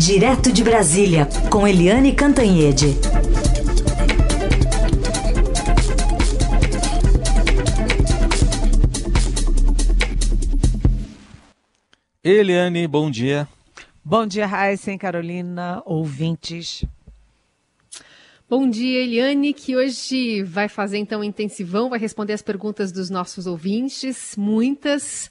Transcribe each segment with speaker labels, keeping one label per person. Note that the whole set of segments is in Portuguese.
Speaker 1: Direto de Brasília, com Eliane Cantanhede.
Speaker 2: Eliane, bom dia.
Speaker 3: Bom dia, Raíssen, Carolina, ouvintes.
Speaker 4: Bom dia, Eliane, que hoje vai fazer então um intensivão, vai responder as perguntas dos nossos ouvintes, muitas, muitas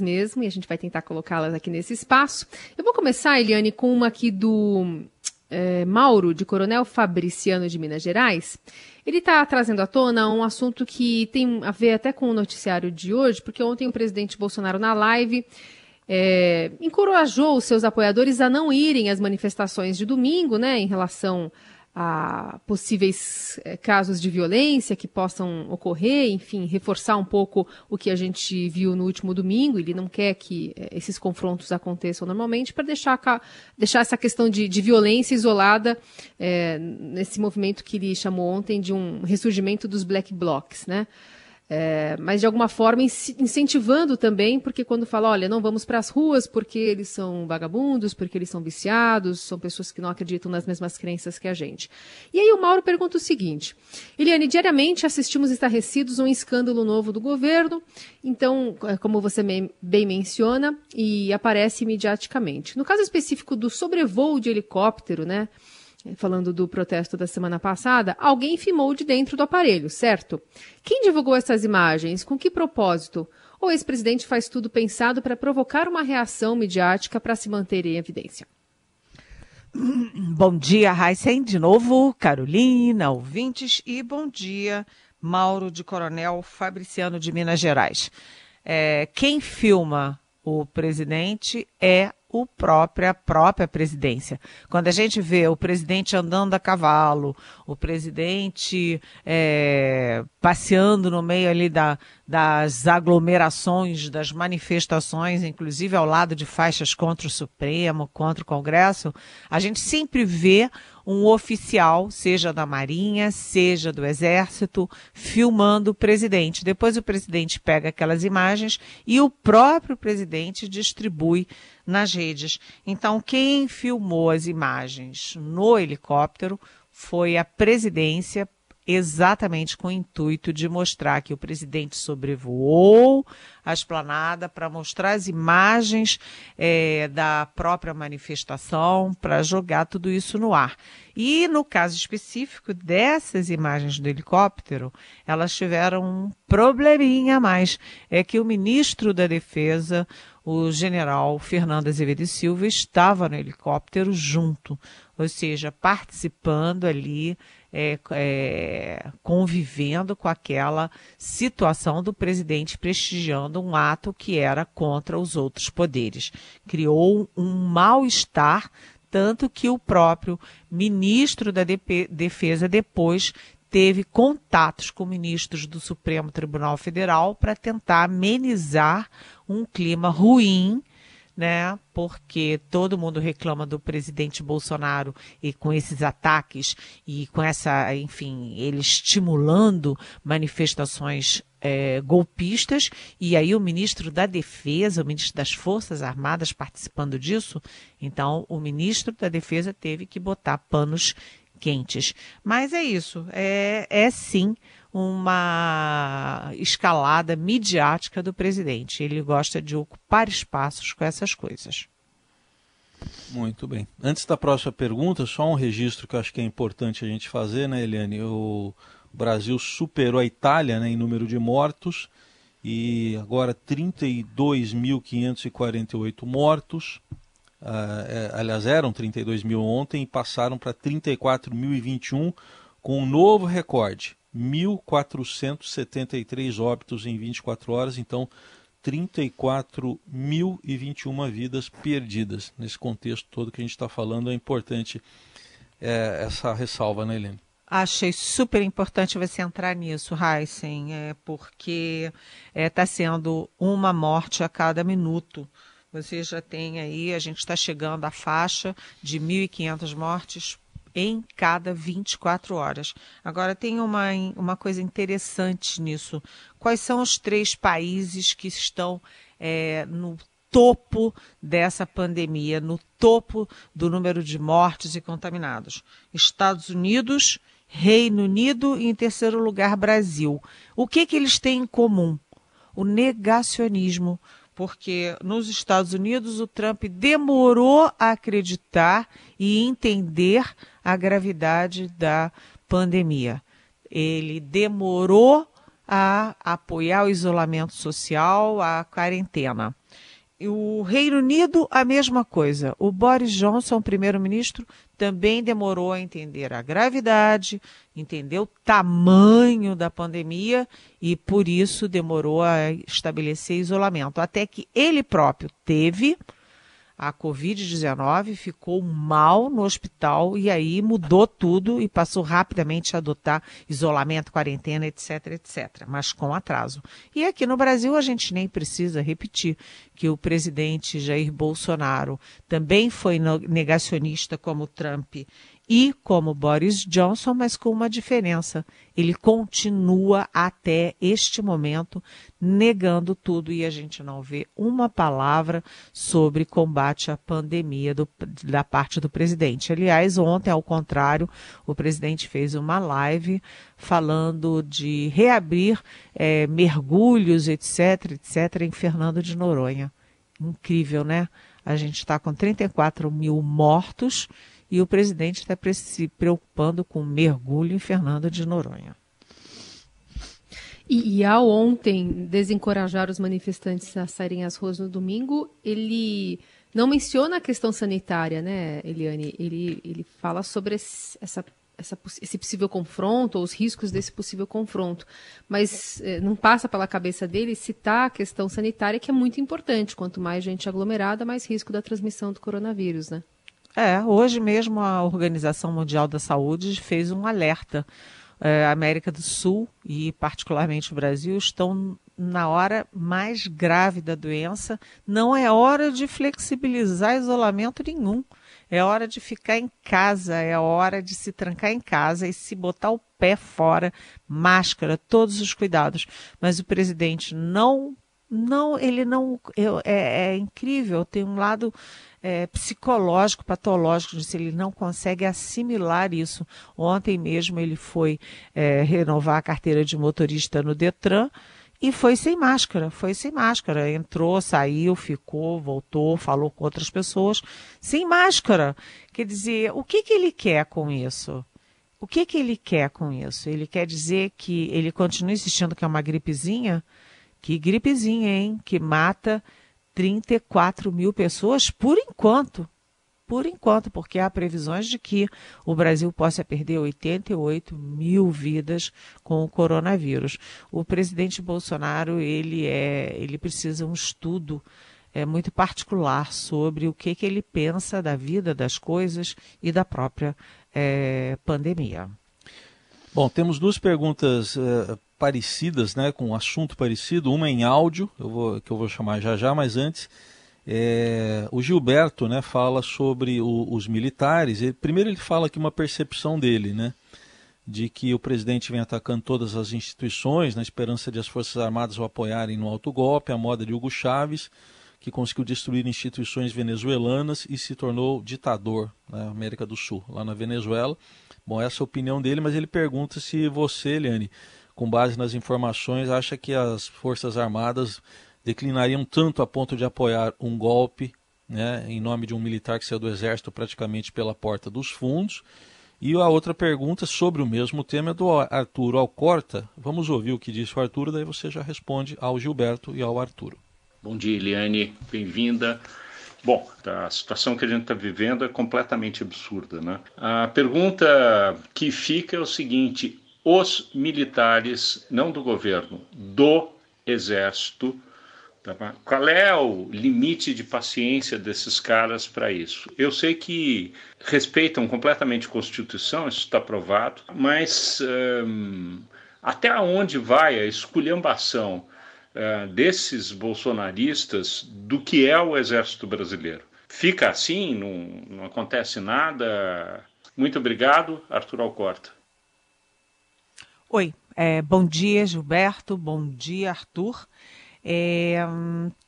Speaker 4: mesmo, e a gente vai tentar colocá-las aqui nesse espaço. Eu vou começar, Eliane, com uma aqui do é, Mauro, de Coronel Fabriciano de Minas Gerais. Ele está trazendo à tona um assunto que tem a ver até com o noticiário de hoje, porque ontem o presidente Bolsonaro na live é, encorajou os seus apoiadores a não irem às manifestações de domingo, né, em relação a possíveis é, casos de violência que possam ocorrer, enfim, reforçar um pouco o que a gente viu no último domingo. Ele não quer que é, esses confrontos aconteçam normalmente para deixar, deixar essa questão de, de violência isolada é, nesse movimento que ele chamou ontem de um ressurgimento dos black blocs, né? É, mas de alguma forma incentivando também, porque quando fala, olha, não vamos para as ruas porque eles são vagabundos, porque eles são viciados, são pessoas que não acreditam nas mesmas crenças que a gente. E aí o Mauro pergunta o seguinte: Eliane, diariamente assistimos estarrecidos a um escândalo novo do governo, então, é, como você bem menciona, e aparece imediaticamente. No caso específico do sobrevoo de helicóptero, né? Falando do protesto da semana passada, alguém filmou de dentro do aparelho, certo? Quem divulgou essas imagens? Com que propósito? O ex-presidente faz tudo pensado para provocar uma reação midiática para se manter em evidência?
Speaker 3: Bom dia, Heisen, de novo, Carolina, ouvintes, e bom dia, Mauro de Coronel Fabriciano de Minas Gerais. É, quem filma o presidente é o a própria presidência. Quando a gente vê o presidente andando a cavalo, o presidente é, passeando no meio ali da, das aglomerações, das manifestações, inclusive ao lado de faixas contra o Supremo, contra o Congresso, a gente sempre vê um oficial, seja da Marinha, seja do Exército, filmando o presidente. Depois o presidente pega aquelas imagens e o próprio presidente distribui nas redes. Então, quem filmou as imagens no helicóptero foi a presidência exatamente com o intuito de mostrar que o presidente sobrevoou a esplanada para mostrar as imagens é, da própria manifestação, para jogar tudo isso no ar. E no caso específico dessas imagens do helicóptero, elas tiveram um probleminha a mais. É que o ministro da Defesa, o general Fernando Azevedo Silva, estava no helicóptero junto, ou seja, participando ali é, é, convivendo com aquela situação do presidente prestigiando um ato que era contra os outros poderes. Criou um mal-estar, tanto que o próprio ministro da Defesa depois teve contatos com ministros do Supremo Tribunal Federal para tentar amenizar um clima ruim né? Porque todo mundo reclama do presidente Bolsonaro e com esses ataques e com essa, enfim, ele estimulando manifestações é, golpistas, e aí o ministro da Defesa, o ministro das Forças Armadas participando disso, então o ministro da Defesa teve que botar panos quentes. Mas é isso, é, é sim uma escalada midiática do presidente. Ele gosta de ocupar espaços com essas coisas.
Speaker 2: Muito bem. Antes da próxima pergunta, só um registro que eu acho que é importante a gente fazer, né, Eliane? O Brasil superou a Itália né, em número de mortos e agora 32.548 mortos. Uh, é, aliás, eram 32 mil ontem e passaram para 34.021 com um novo recorde. 1.473 óbitos em 24 horas, então 34.021 vidas perdidas. Nesse contexto todo que a gente está falando, é importante é, essa ressalva, né, Helene?
Speaker 3: Achei super importante você entrar nisso, Heisen, é, porque está é, tá sendo uma morte a cada minuto. Você já tem aí, a gente está chegando à faixa de 1.500 mortes em cada 24 horas. Agora, tem uma, uma coisa interessante nisso. Quais são os três países que estão é, no topo dessa pandemia, no topo do número de mortes e contaminados. Estados Unidos, Reino Unido e, em terceiro lugar, Brasil. O que, que eles têm em comum? O negacionismo. Porque nos Estados Unidos o Trump demorou a acreditar e entender a gravidade da pandemia. Ele demorou a apoiar o isolamento social, a quarentena. O Reino Unido, a mesma coisa. O Boris Johnson, primeiro-ministro, também demorou a entender a gravidade, entender o tamanho da pandemia e, por isso, demorou a estabelecer isolamento. Até que ele próprio teve a Covid-19, ficou mal no hospital e aí mudou tudo e passou rapidamente a adotar isolamento, quarentena, etc, etc, mas com atraso. E aqui no Brasil a gente nem precisa repetir que o presidente Jair Bolsonaro também foi negacionista como Trump e como Boris Johnson, mas com uma diferença. Ele continua até este momento negando tudo e a gente não vê uma palavra sobre combate à pandemia do, da parte do presidente. Aliás, ontem, ao contrário, o presidente fez uma live falando de reabrir é, mergulhos, etc., etc., em Fernando de Noronha. Incrível, né? A gente está com 34 mil mortos e o presidente está se preocupando com mergulho em Fernando de Noronha.
Speaker 4: E, e, ao ontem desencorajar os manifestantes a saírem às ruas no domingo, ele não menciona a questão sanitária, né, Eliane? Ele, ele fala sobre esse, essa, essa, esse possível confronto, ou os riscos desse possível confronto. Mas eh, não passa pela cabeça dele citar a questão sanitária, que é muito importante. Quanto mais gente aglomerada, mais risco da transmissão do coronavírus, né?
Speaker 3: É, hoje mesmo a Organização Mundial da Saúde fez um alerta. É, América do Sul e particularmente o Brasil estão na hora mais grave da doença. Não é hora de flexibilizar isolamento nenhum. É hora de ficar em casa, é hora de se trancar em casa e se botar o pé fora, máscara, todos os cuidados. Mas o presidente não, não, ele não, é, é incrível. Tem um lado é, psicológico, patológico, se ele não consegue assimilar isso. Ontem mesmo ele foi é, renovar a carteira de motorista no Detran e foi sem máscara, foi sem máscara. Entrou, saiu, ficou, voltou, falou com outras pessoas, sem máscara. Quer dizer, o que, que ele quer com isso? O que, que ele quer com isso? Ele quer dizer que ele continua insistindo que é uma gripezinha? Que gripezinha, hein? Que mata 34 mil pessoas por enquanto. Por enquanto, porque há previsões de que o Brasil possa perder 88 mil vidas com o coronavírus. O presidente Bolsonaro ele é, ele precisa um estudo é, muito particular sobre o que, que ele pensa da vida, das coisas e da própria é, pandemia.
Speaker 2: Bom, temos duas perguntas uh, parecidas, né, com um assunto parecido, uma em áudio, eu vou, que eu vou chamar já já, mas antes, é, o Gilberto né, fala sobre o, os militares. Ele, primeiro ele fala aqui uma percepção dele, né, de que o presidente vem atacando todas as instituições na esperança de as Forças Armadas o apoiarem no alto golpe, a moda de Hugo Chávez, que conseguiu destruir instituições venezuelanas e se tornou ditador na América do Sul, lá na Venezuela. Bom, essa é a opinião dele, mas ele pergunta se você, Eliane, com base nas informações, acha que as Forças Armadas declinariam tanto a ponto de apoiar um golpe né, em nome de um militar que saiu do Exército praticamente pela porta dos fundos. E a outra pergunta sobre o mesmo tema é do Arturo Alcorta. Vamos ouvir o que disse o Arturo, daí você já responde ao Gilberto e ao Arturo.
Speaker 5: Bom dia, Eliane, bem-vinda. Bom, a situação que a gente está vivendo é completamente absurda, né? A pergunta que fica é o seguinte: os militares, não do governo, do exército. Tá? Qual é o limite de paciência desses caras para isso? Eu sei que respeitam completamente a Constituição, isso está provado, mas hum, até onde vai a esculhambação uh, desses bolsonaristas do que é o Exército Brasileiro? Fica assim, não, não acontece nada? Muito obrigado, Arthur Alcorta.
Speaker 3: Oi, é, bom dia Gilberto, bom dia Arthur. é,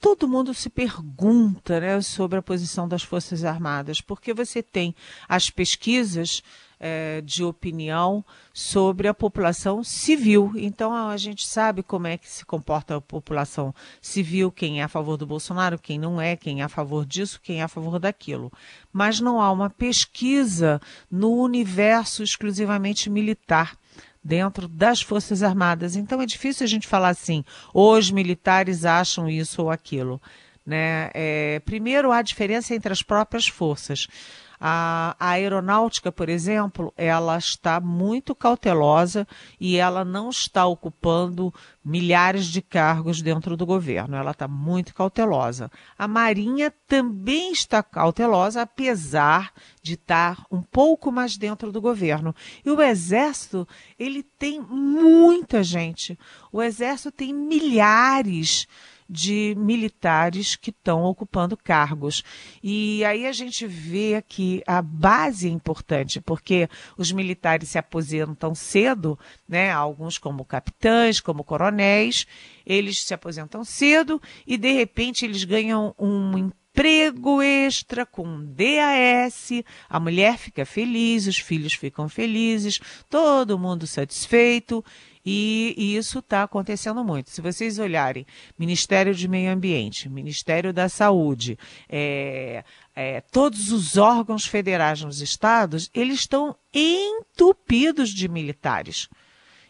Speaker 3: todo mundo se pergunta né, sobre a posição das Forças Armadas, porque você tem as pesquisas é, de opinião sobre a população civil. Então a gente sabe como é que se comporta a população civil, quem é a favor do Bolsonaro, quem não é, quem é a favor disso, quem é a favor daquilo. Mas não há uma pesquisa no universo exclusivamente militar dentro das Forças Armadas. Então é difícil a gente falar assim, os militares acham isso ou aquilo. Né? É, primeiro, há diferença entre as próprias forças. A, a, aeronáutica, por exemplo, ela está muito cautelosa e ela não está ocupando milhares de cargos dentro do governo. Ela está muito cautelosa. A Marinha também está cautelosa, apesar de estar um pouco mais dentro do governo. E o Exército, ele tem muita gente. O Exército tem milhares de militares que estão ocupando cargos. E aí a gente vê que a base é importante, porque os militares se aposentam cedo, né? Alguns como capitães, como coronéis, eles se aposentam cedo e de repente eles ganham um emprego extra com DAS, a mulher fica feliz, os filhos ficam felizes, todo mundo satisfeito e, e isso está acontecendo muito. Se vocês olharem Ministério de Meio Ambiente, Ministério da Saúde, é, é, todos os órgãos federais nos estados, eles estão entupidos de militares.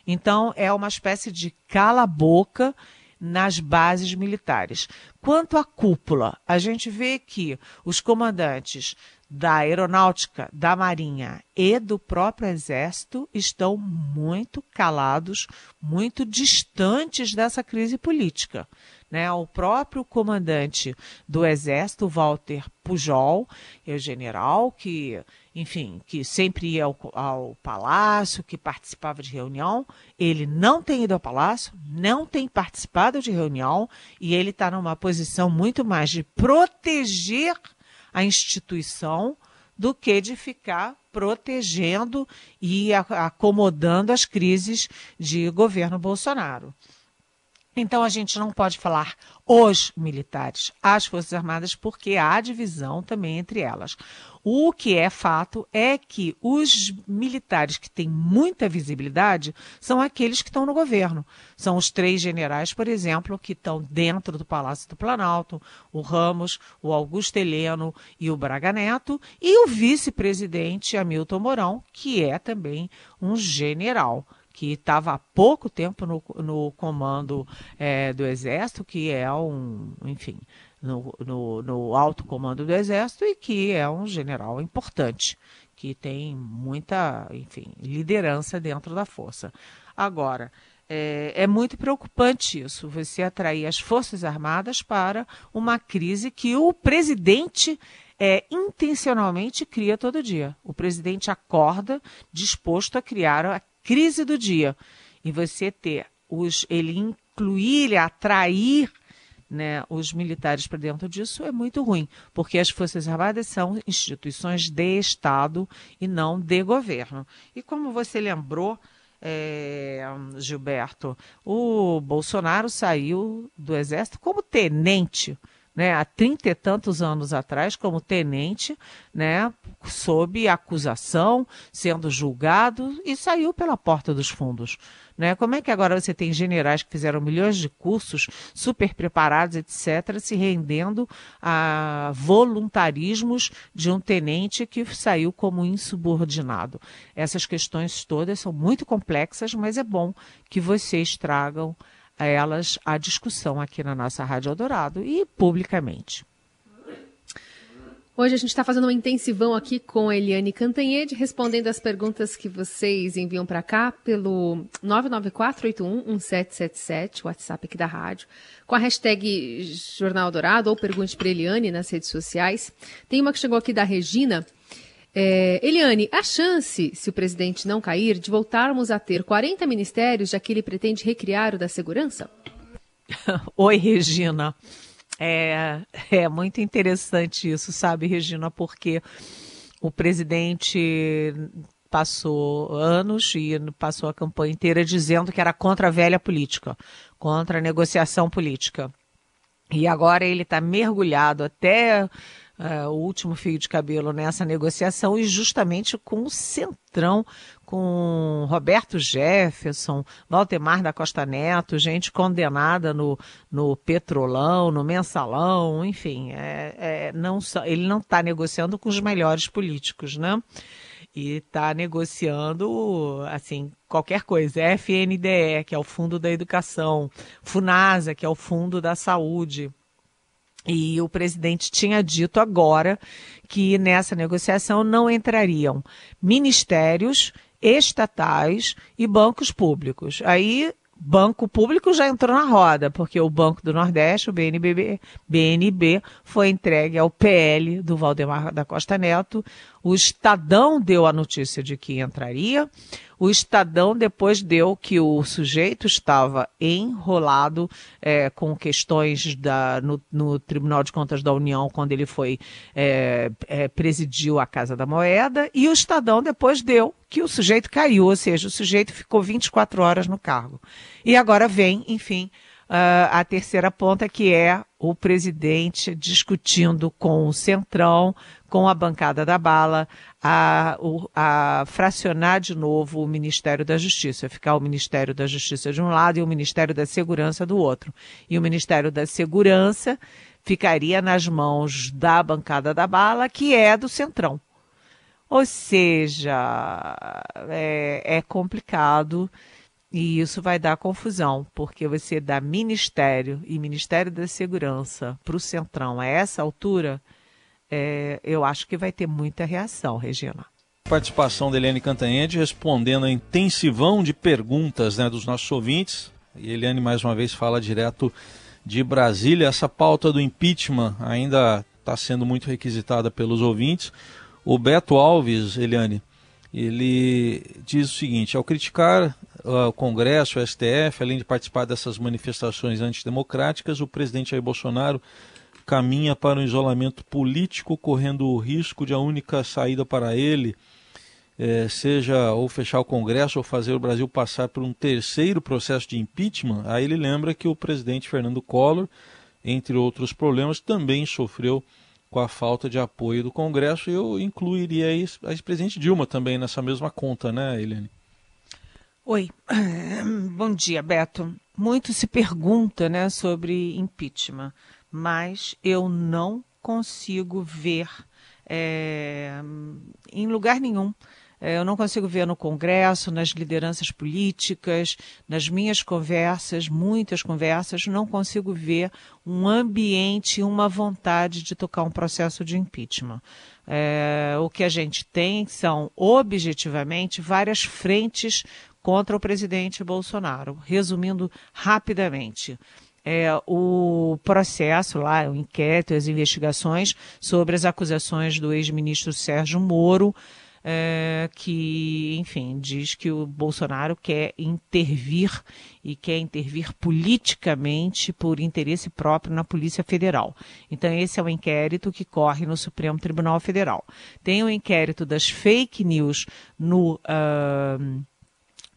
Speaker 3: Então, é uma espécie de cala-boca nas bases militares. Quanto à cúpula, a gente vê que os comandantes da aeronáutica, da marinha e do próprio exército estão muito calados, muito distantes dessa crise política. Né? O próprio comandante do exército, Walter Pujol, é o general que, enfim, que sempre ia ao, ao palácio, que participava de reunião, ele não tem ido ao palácio, não tem participado de reunião e ele está numa posição muito mais de proteger a instituição do que de ficar protegendo e acomodando as crises de governo Bolsonaro. Então a gente não pode falar os militares, as Forças Armadas, porque há divisão também entre elas. O que é fato é que os militares que têm muita visibilidade são aqueles que estão no governo. São os três generais, por exemplo, que estão dentro do Palácio do Planalto: o Ramos, o Augusto Heleno e o Braga Neto, e o vice-presidente Hamilton Mourão, que é também um general que estava há pouco tempo no, no comando é, do Exército, que é um, enfim, no, no, no, alto comando do Exército e que é um general importante, que tem muita, enfim, liderança dentro da força. Agora, é, é, muito preocupante isso, você atrair as Forças Armadas para uma crise que o presidente é, intencionalmente cria todo dia. O presidente acorda disposto a criar a crise do dia. E você ter os, ele incluir, ele atrair né, os militares para dentro disso é muito ruim, porque as Forças Armadas são instituições de Estado e não de governo. E como você lembrou, é, Gilberto, o Bolsonaro saiu do Exército como tenente né, há trinta e tantos anos atrás como tenente, né, sob acusação, sendo julgado e saiu pela porta dos fundos. Né? Como é que agora você tem generais que fizeram milhões de cursos, super preparados, etc., se rendendo a voluntarismos de um tenente que saiu como insubordinado? Essas questões todas são muito complexas, mas é bom que vocês tragam elas a discussão aqui na nossa Rádio Eldorado e publicamente.
Speaker 4: Hoje a gente está fazendo um intensivão aqui com a Eliane Cantanhede, respondendo as perguntas que vocês enviam para cá pelo 994811777, WhatsApp aqui da rádio, com a hashtag Jornal Dourado ou Pergunte para Eliane nas redes sociais. Tem uma que chegou aqui da Regina, é, Eliane, a chance, se o presidente não cair, de voltarmos a ter 40 ministérios, já que ele pretende recriar o da segurança?
Speaker 3: Oi, Regina. É, é muito interessante isso, sabe, Regina, porque o presidente passou anos e passou a campanha inteira dizendo que era contra a velha política, contra a negociação política. E agora ele está mergulhado até uh, o último fio de cabelo nessa negociação e justamente com o Centrão, com Roberto Jefferson, Valdemar da Costa Neto, gente condenada no, no Petrolão, no Mensalão, enfim, é, é, não, ele não está negociando com os melhores políticos, né? E está negociando, assim, qualquer coisa. FNDE, que é o Fundo da Educação, FUNASA, que é o Fundo da Saúde, e o presidente tinha dito agora que nessa negociação não entrariam ministérios estatais e bancos públicos. Aí banco público já entrou na roda, porque o Banco do Nordeste, o BNB, BNB, foi entregue ao PL do Valdemar da Costa Neto. O Estadão deu a notícia de que entraria. O Estadão depois deu que o sujeito estava enrolado é, com questões da, no, no, Tribunal de Contas da União quando ele foi é, é, presidiu a Casa da Moeda e o Estadão depois deu que o sujeito caiu, ou seja, o sujeito ficou 24 horas no cargo. E agora vem, enfim, a terceira ponta, que é o presidente discutindo com o Centrão, com a bancada da bala, a, a, fracionar de novo o Ministério da Justiça, ficar o Ministério da Justiça de um lado e o Ministério da Segurança do outro. E o Ministério da Segurança ficaria nas mãos da bancada da bala, que é do Centrão. Ou seja, é, é complicado e isso vai dar confusão, porque você dá Ministério e Ministério da Segurança para o Centrão a essa altura, é, eu acho que vai ter muita reação, Regina.
Speaker 2: Participação da Eliane Cantanhede respondendo a intensivão de perguntas né, dos nossos ouvintes. E Eliane, mais uma vez, fala direto de Brasília. Essa pauta do impeachment ainda está sendo muito requisitada pelos ouvintes. O Beto Alves, Eliane, ele diz o seguinte: ao criticar o Congresso, o STF, além de participar dessas manifestações antidemocráticas, o presidente Jair Bolsonaro caminha para um isolamento político, correndo o risco de a única saída para ele eh, seja ou fechar o Congresso ou fazer o Brasil passar por um terceiro processo de impeachment. Aí ele lembra que o presidente Fernando Collor, entre outros problemas, também sofreu com a falta de apoio do Congresso, eu incluiria a ex-presidente Dilma também nessa mesma conta, né, Helene?
Speaker 3: Oi, bom dia, Beto. Muito se pergunta né, sobre impeachment, mas eu não consigo ver é, em lugar nenhum é, eu não consigo ver no Congresso, nas lideranças políticas, nas minhas conversas, muitas conversas, não consigo ver um ambiente, uma vontade de tocar um processo de impeachment. É, o que a gente tem são, objetivamente, várias frentes contra o presidente Bolsonaro. Resumindo rapidamente. É, o processo lá, o inquérito, as investigações sobre as acusações do ex-ministro Sérgio Moro é, que, enfim, diz que o Bolsonaro quer intervir e quer intervir politicamente por interesse próprio na Polícia Federal. Então, esse é o inquérito que corre no Supremo Tribunal Federal. Tem o inquérito das fake news no. Uh,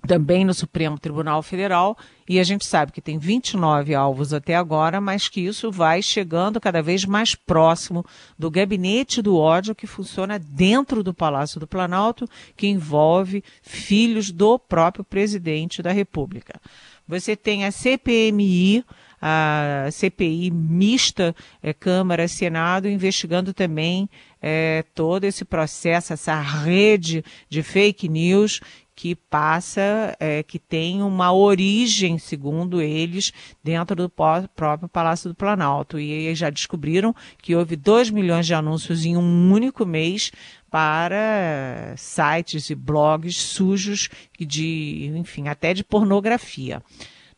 Speaker 3: também no Supremo Tribunal Federal, e a gente sabe que tem 29 alvos até agora, mas que isso vai chegando cada vez mais próximo do gabinete do ódio que funciona dentro do Palácio do Planalto, que envolve filhos do próprio presidente da República. Você tem a CPMI, a CPI mista é, Câmara-Senado, investigando também é, todo esse processo, essa rede de fake news que passa, é, que tem uma origem, segundo eles, dentro do próprio Palácio do Planalto. E já descobriram que houve 2 milhões de anúncios em um único mês para sites e blogs sujos de, enfim, até de pornografia.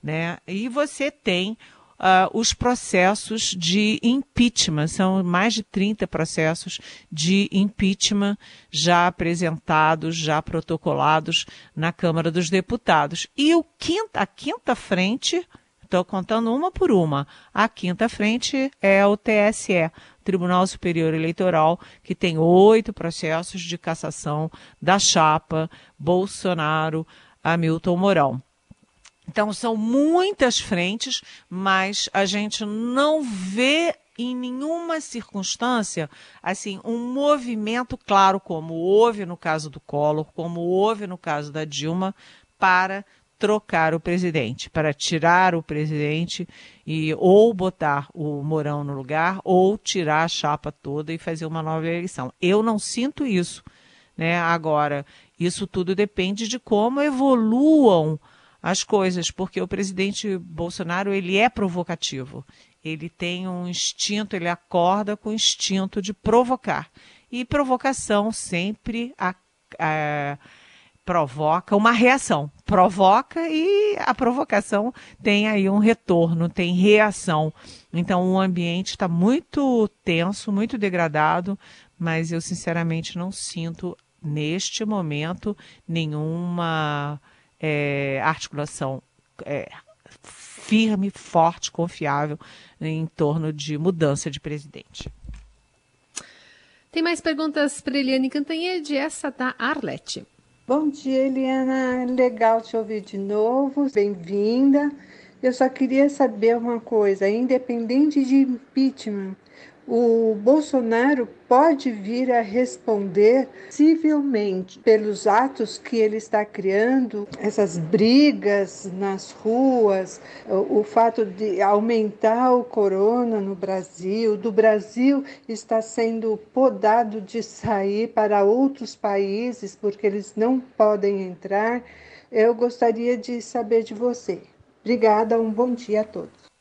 Speaker 3: Né? E você tem uh, os processos de impeachment. São mais de 30 processos de impeachment já apresentados, já protocolados na Câmara dos Deputados. E o quinta, a quinta frente, estou contando uma por uma, a quinta frente é o TSE. Tribunal Superior Eleitoral, que tem oito processos de cassação da chapa Bolsonaro-Hamilton Mourão. Então, são muitas frentes, mas a gente não vê em nenhuma circunstância assim um movimento claro como houve no caso do Collor, como houve no caso da Dilma para trocar o presidente, para tirar o presidente e ou botar o Mourão no lugar ou tirar a chapa toda e fazer uma nova eleição. Eu não sinto isso, né? Agora, isso tudo depende de como evoluam as coisas, porque o presidente Bolsonaro ele é provocativo. Ele tem um instinto, ele acorda com o instinto de provocar. E provocação sempre a, a, provoca uma reação. Provoca e a provocação tem aí um retorno, tem reação. Então o ambiente está muito tenso, muito degradado, mas eu sinceramente não sinto neste momento nenhuma é, articulação é, firme, forte, confiável em torno de mudança de presidente.
Speaker 4: Tem mais perguntas para Eliane Cantanhede, essa da Arlete.
Speaker 6: Bom dia, Eliana. Legal te ouvir de novo. Bem-vinda. Eu só queria saber uma coisa: independente de impeachment, o Bolsonaro pode vir a responder civilmente pelos atos que ele está criando, essas brigas nas ruas, o, fato de aumentar o corona no Brasil, do Brasil está sendo podado de sair para outros países porque eles não podem entrar. Eu gostaria de saber de você. Obrigada, um bom dia a todos.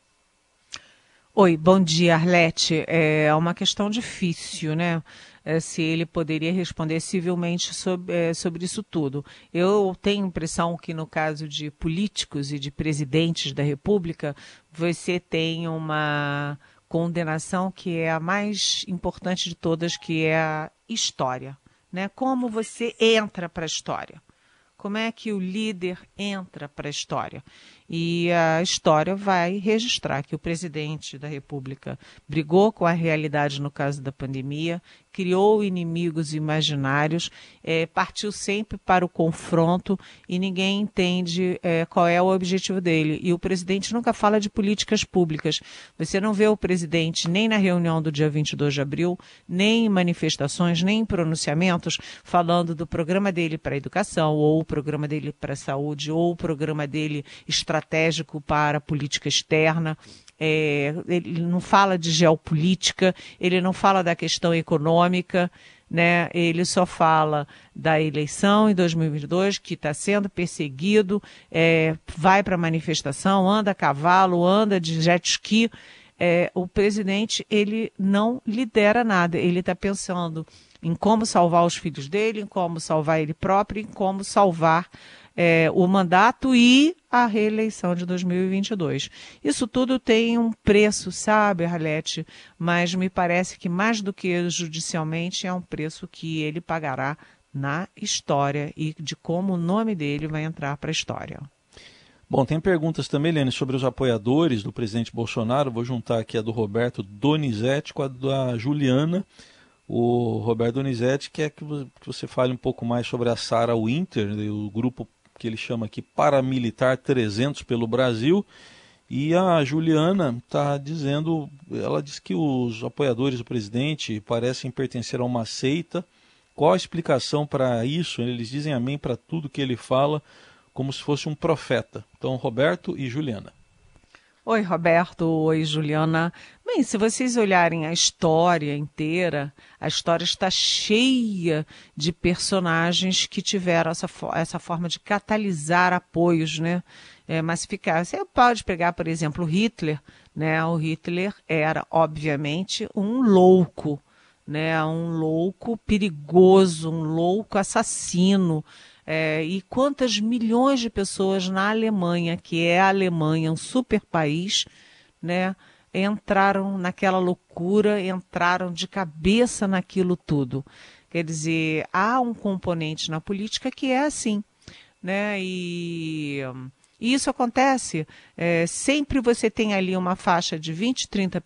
Speaker 3: Oi, bom dia, Arlete. É uma questão difícil, né? É, se ele poderia responder civilmente sobre, é, sobre isso tudo. Eu tenho impressão que, no caso de políticos e de presidentes da República, você tem uma condenação que é a mais importante de todas, que é a história. Né? Como você entra para a história? Como é que o líder entra para a história? E a história vai registrar que o presidente da República brigou com a realidade no caso da pandemia, criou inimigos imaginários, é, partiu sempre para o confronto e ninguém entende é, qual é o objetivo dele. E o presidente nunca fala de políticas públicas. Você não vê o presidente nem na reunião do dia 22 de abril, nem em manifestações, nem em pronunciamentos falando do programa dele para a educação, ou o programa dele para a saúde, ou o programa dele estratégico para a política externa. É, ele não fala de geopolítica, ele não fala da questão econômica, né? Ele só fala da eleição em 2022, que está sendo perseguido, é, vai para manifestação, anda a cavalo, anda de jet ski. É, o presidente ele não lidera nada, ele está pensando em como salvar os filhos dele, em como salvar ele próprio, em como salvar é, o mandato e a reeleição de 2022. Isso tudo tem um preço, sabe, Arlete? Mas me parece que mais do que judicialmente é um preço que ele pagará na história e de como o nome dele vai entrar para a história.
Speaker 2: Bom, tem perguntas também, Helene, sobre os apoiadores do presidente Bolsonaro. Vou juntar aqui a do Roberto Donizete com a da Juliana. O Roberto Donizete quer que você fale um pouco mais sobre a Sara Winter, o grupo que ele chama aqui Paramilitar 300 pelo Brasil. E a Juliana está dizendo, ela diz que os apoiadores do presidente parecem pertencer a uma seita. Qual a explicação para isso? Eles dizem amém para tudo que ele fala, como se fosse um profeta. Então, Roberto e Juliana.
Speaker 3: Oi, Roberto. Oi, Juliana. Bem, se vocês olharem a história inteira, a história está cheia de personagens que tiveram essa, essa forma de catalisar apoios, né? É, massificar. Você pode pegar, por exemplo, Hitler, né? O Hitler era, obviamente, um louco, né? Um louco perigoso, um louco assassino, é, e quantas milhões de pessoas na Alemanha, que é a Alemanha, um super país, né, entraram naquela loucura, entraram de cabeça naquilo tudo. Quer dizer, há um componente na política que é assim, né? E, e isso acontece. É, sempre você tem ali uma faixa de 20, 30,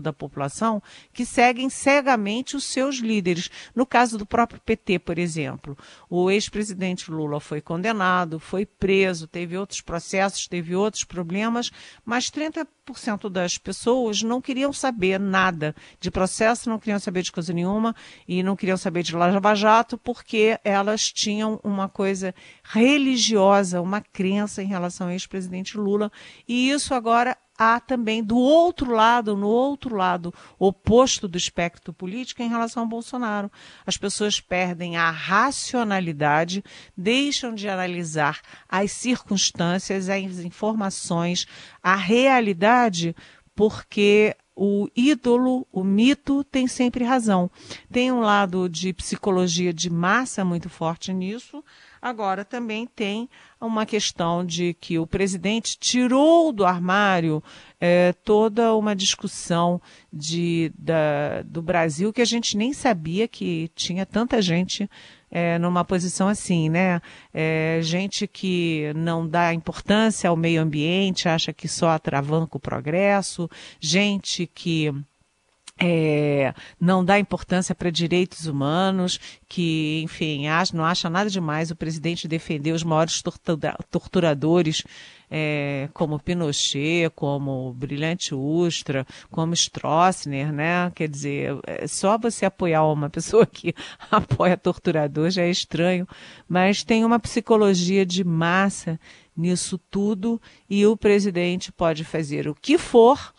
Speaker 3: da população que seguem cegamente os seus líderes. No caso do próprio PT, por exemplo, o ex-presidente Lula foi condenado, foi preso, teve outros processos, teve outros problemas, mas 30% das pessoas não queriam saber nada de processo, não queriam saber de coisa nenhuma e não queriam saber de Lava Jato porque elas tinham uma coisa religiosa, uma crença em relação ao ex-presidente Lula e isso agora há também do outro lado, no outro lado oposto do espectro político em relação ao Bolsonaro. As pessoas perdem a racionalidade, deixam de analisar as circunstâncias, as informações, a realidade, porque o ídolo, o mito, tem sempre razão. Tem um lado de psicologia de massa muito forte nisso, Agora também tem uma questão de que o presidente tirou do armário é, toda uma discussão de, da, do Brasil que a gente nem sabia que tinha tanta gente é, numa posição assim, né? É, gente que não dá importância ao meio ambiente, acha que só atravanca o progresso, gente que é, não dá importância para direitos humanos, que, enfim, acha, não acha nada demais o presidente defender os maiores tortura, torturadores, é, como Pinochet, como Brilhante Ustra, como Stroessner, né? Quer dizer, é só você apoiar uma pessoa que apoia torturador já é estranho, mas tem uma psicologia de massa nisso tudo e o presidente pode fazer o que for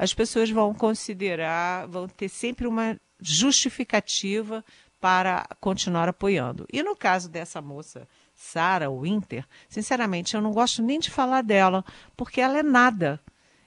Speaker 3: as pessoas vão considerar, vão ter sempre uma justificativa para continuar apoiando. E no caso dessa moça, Sarah Winter, sinceramente, eu não gosto nem de falar dela, porque ela é nada.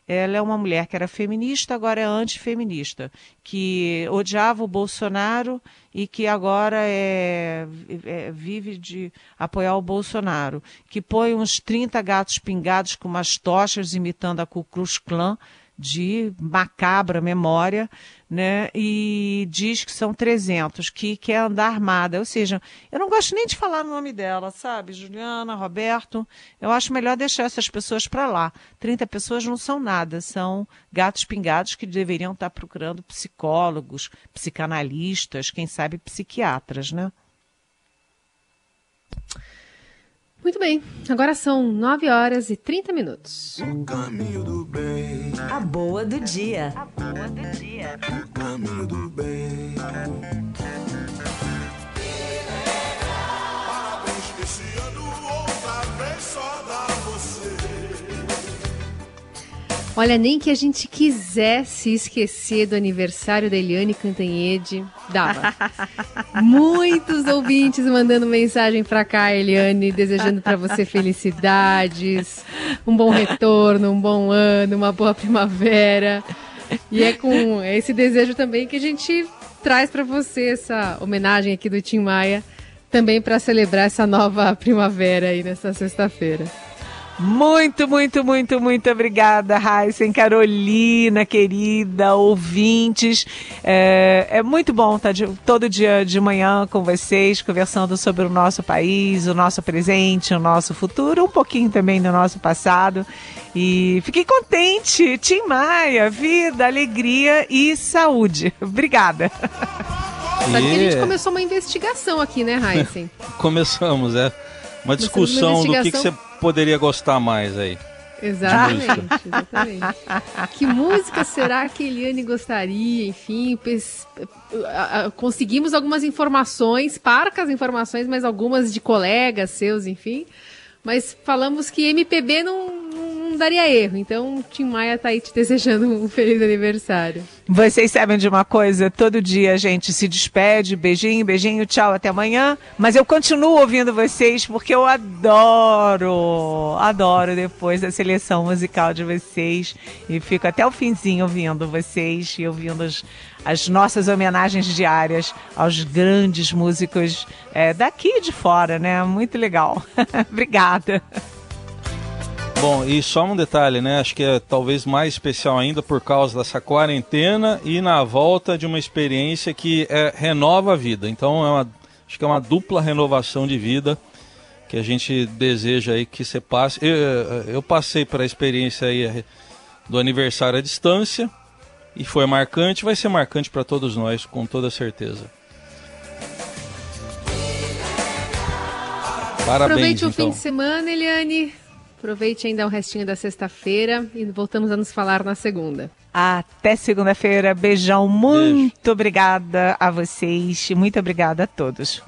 Speaker 3: Ela é uma mulher que era feminista, agora é antifeminista, que odiava o Bolsonaro e que agora é, é, vive de apoiar o Bolsonaro, que põe uns 30 gatos pingados com umas tochas imitando a Ku Klux Klan de macabra memória, né? E diz que são 300, que quer andar armada. Ou seja, eu não gosto nem de falar o nome dela, sabe? Juliana, Roberto. Eu acho melhor deixar essas pessoas para lá. 30 pessoas não são nada, são gatos pingados que deveriam estar procurando psicólogos, psicanalistas, quem sabe psiquiatras, né?
Speaker 4: Muito bem, agora são 9 horas e 30 minutos.
Speaker 1: O caminho do bem. A boa do dia. A boa do dia. O caminho do bem.
Speaker 4: Olha, nem que a gente quisesse esquecer do aniversário da Eliane Cantanhede, dava. Muitos ouvintes mandando mensagem para cá, Eliane, desejando para você felicidades, um bom retorno, um bom ano, uma boa primavera. E é com esse desejo também que a gente traz para você essa homenagem aqui do Tim Maia, também para celebrar essa nova primavera aí nessa sexta-feira.
Speaker 3: Muito, muito, muito, muito obrigada, Raíssen, Carolina, querida, ouvintes. É, é muito bom estar de, todo dia de manhã com vocês, conversando sobre o nosso país, o nosso presente, o nosso futuro, um pouquinho também do nosso passado. E fiquei contente. Tim Maia, vida, alegria e saúde. Obrigada.
Speaker 4: Sabe que a gente começou uma investigação aqui, né, Raíssen?
Speaker 2: Começamos, é. Uma discussão uma do que, que você poderia gostar mais aí?
Speaker 4: Exatamente, exatamente. que música será que Eliane gostaria? Enfim, conseguimos algumas informações, parcas informações, mas algumas de colegas seus, enfim. Mas falamos que MPB não, não daria erro. Então, Tim Maia tá aí te desejando um feliz aniversário.
Speaker 3: Vocês sabem de uma coisa? Todo dia a gente se despede, beijinho, beijinho, tchau, até amanhã. Mas eu continuo ouvindo vocês porque eu adoro, adoro depois da seleção musical de vocês. E fico até o finzinho ouvindo vocês e ouvindo os as nossas homenagens diárias aos grandes músicos é, daqui e de fora, né? Muito legal. Obrigada.
Speaker 2: Bom, e só um detalhe, né? Acho que é talvez mais especial ainda por causa dessa quarentena e na volta de uma experiência que é, renova a vida. Então, é uma, acho que é uma dupla renovação de vida que a gente deseja aí que você passe. Eu, eu passei para a experiência aí do aniversário à distância, e foi marcante, vai ser marcante para todos nós, com toda certeza.
Speaker 4: Parabéns, Aproveite então. o fim de semana, Eliane. Aproveite ainda o restinho da sexta-feira e voltamos a nos falar na segunda.
Speaker 3: Até segunda-feira. Beijão. Muito Beijo. obrigada a vocês. Muito obrigada a todos.